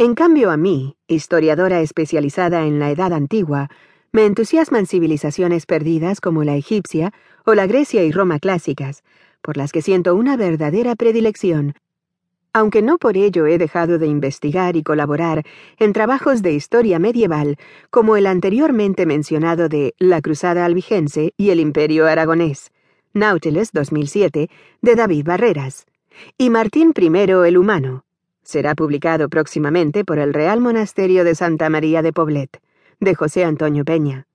En cambio a mí, historiadora especializada en la Edad Antigua, me entusiasman civilizaciones perdidas como la egipcia o la Grecia y Roma clásicas, por las que siento una verdadera predilección, aunque no por ello he dejado de investigar y colaborar en trabajos de historia medieval como el anteriormente mencionado de La Cruzada Albigense y el Imperio Aragonés, Nautilus 2007, de David Barreras, y Martín I el Humano. Será publicado próximamente por el Real Monasterio de Santa María de Poblet, de José Antonio Peña.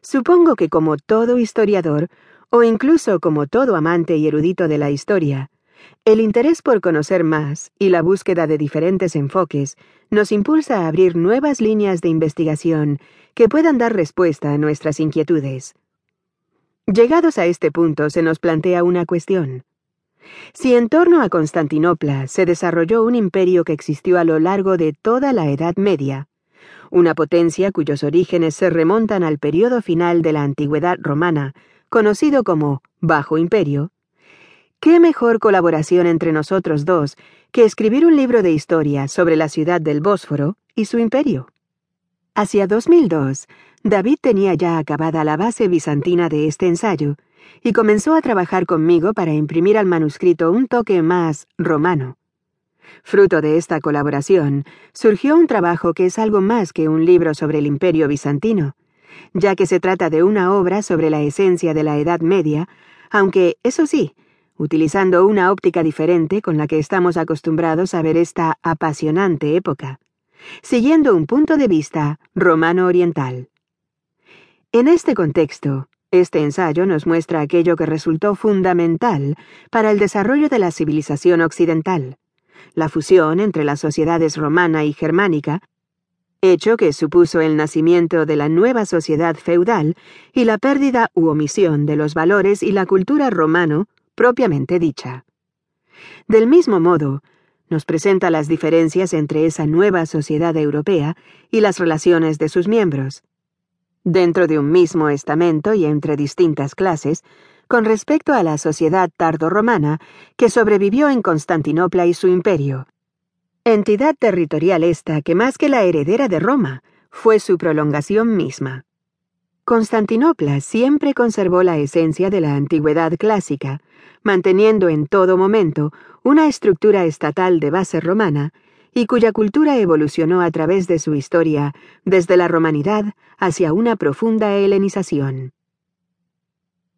Supongo que como todo historiador, o incluso como todo amante y erudito de la historia, el interés por conocer más y la búsqueda de diferentes enfoques nos impulsa a abrir nuevas líneas de investigación que puedan dar respuesta a nuestras inquietudes. Llegados a este punto se nos plantea una cuestión. Si en torno a Constantinopla se desarrolló un imperio que existió a lo largo de toda la Edad Media, una potencia cuyos orígenes se remontan al periodo final de la antigüedad romana, conocido como Bajo Imperio, ¿Qué mejor colaboración entre nosotros dos que escribir un libro de historia sobre la ciudad del Bósforo y su imperio? Hacia 2002, David tenía ya acabada la base bizantina de este ensayo y comenzó a trabajar conmigo para imprimir al manuscrito un toque más romano. Fruto de esta colaboración, surgió un trabajo que es algo más que un libro sobre el imperio bizantino, ya que se trata de una obra sobre la esencia de la Edad Media, aunque, eso sí, utilizando una óptica diferente con la que estamos acostumbrados a ver esta apasionante época, siguiendo un punto de vista romano-oriental. En este contexto, este ensayo nos muestra aquello que resultó fundamental para el desarrollo de la civilización occidental, la fusión entre las sociedades romana y germánica, hecho que supuso el nacimiento de la nueva sociedad feudal y la pérdida u omisión de los valores y la cultura romano propiamente dicha. Del mismo modo, nos presenta las diferencias entre esa nueva sociedad europea y las relaciones de sus miembros, dentro de un mismo estamento y entre distintas clases, con respecto a la sociedad tardorromana que sobrevivió en Constantinopla y su imperio. Entidad territorial esta que más que la heredera de Roma, fue su prolongación misma. Constantinopla siempre conservó la esencia de la antigüedad clásica, manteniendo en todo momento una estructura estatal de base romana y cuya cultura evolucionó a través de su historia desde la romanidad hacia una profunda helenización.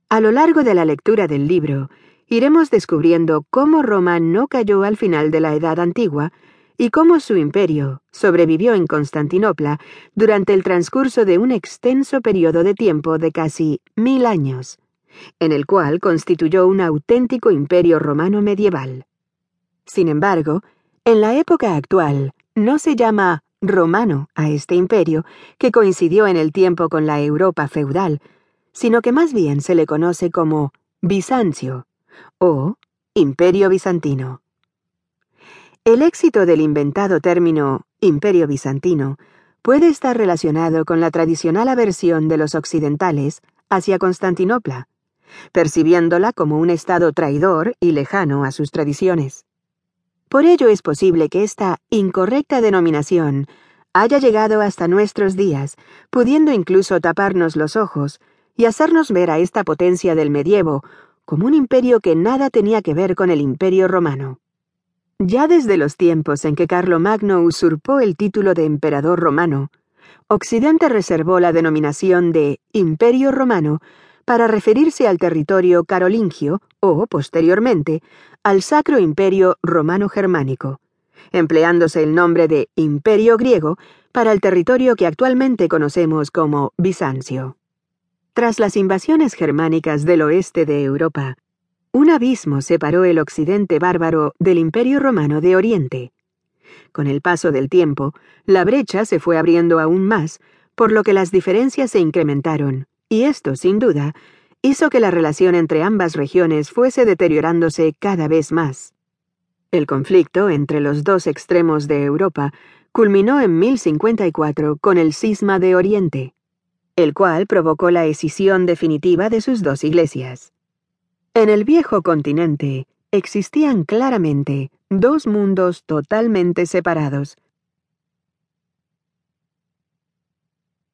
A lo largo de la lectura del libro, iremos descubriendo cómo Roma no cayó al final de la Edad Antigua y cómo su imperio sobrevivió en Constantinopla durante el transcurso de un extenso periodo de tiempo de casi mil años en el cual constituyó un auténtico imperio romano medieval. Sin embargo, en la época actual no se llama romano a este imperio, que coincidió en el tiempo con la Europa feudal, sino que más bien se le conoce como Bizancio o Imperio Bizantino. El éxito del inventado término Imperio Bizantino puede estar relacionado con la tradicional aversión de los occidentales hacia Constantinopla, percibiéndola como un estado traidor y lejano a sus tradiciones. Por ello es posible que esta incorrecta denominación haya llegado hasta nuestros días, pudiendo incluso taparnos los ojos y hacernos ver a esta potencia del medievo como un imperio que nada tenía que ver con el imperio romano. Ya desde los tiempos en que Carlomagno usurpó el título de emperador romano, Occidente reservó la denominación de Imperio Romano para referirse al territorio carolingio o, posteriormente, al Sacro Imperio Romano-Germánico, empleándose el nombre de Imperio griego para el territorio que actualmente conocemos como Bizancio. Tras las invasiones germánicas del oeste de Europa, un abismo separó el occidente bárbaro del Imperio Romano de Oriente. Con el paso del tiempo, la brecha se fue abriendo aún más, por lo que las diferencias se incrementaron, y esto, sin duda, hizo que la relación entre ambas regiones fuese deteriorándose cada vez más. El conflicto entre los dos extremos de Europa culminó en 1054 con el cisma de Oriente, el cual provocó la escisión definitiva de sus dos iglesias. En el viejo continente existían claramente dos mundos totalmente separados,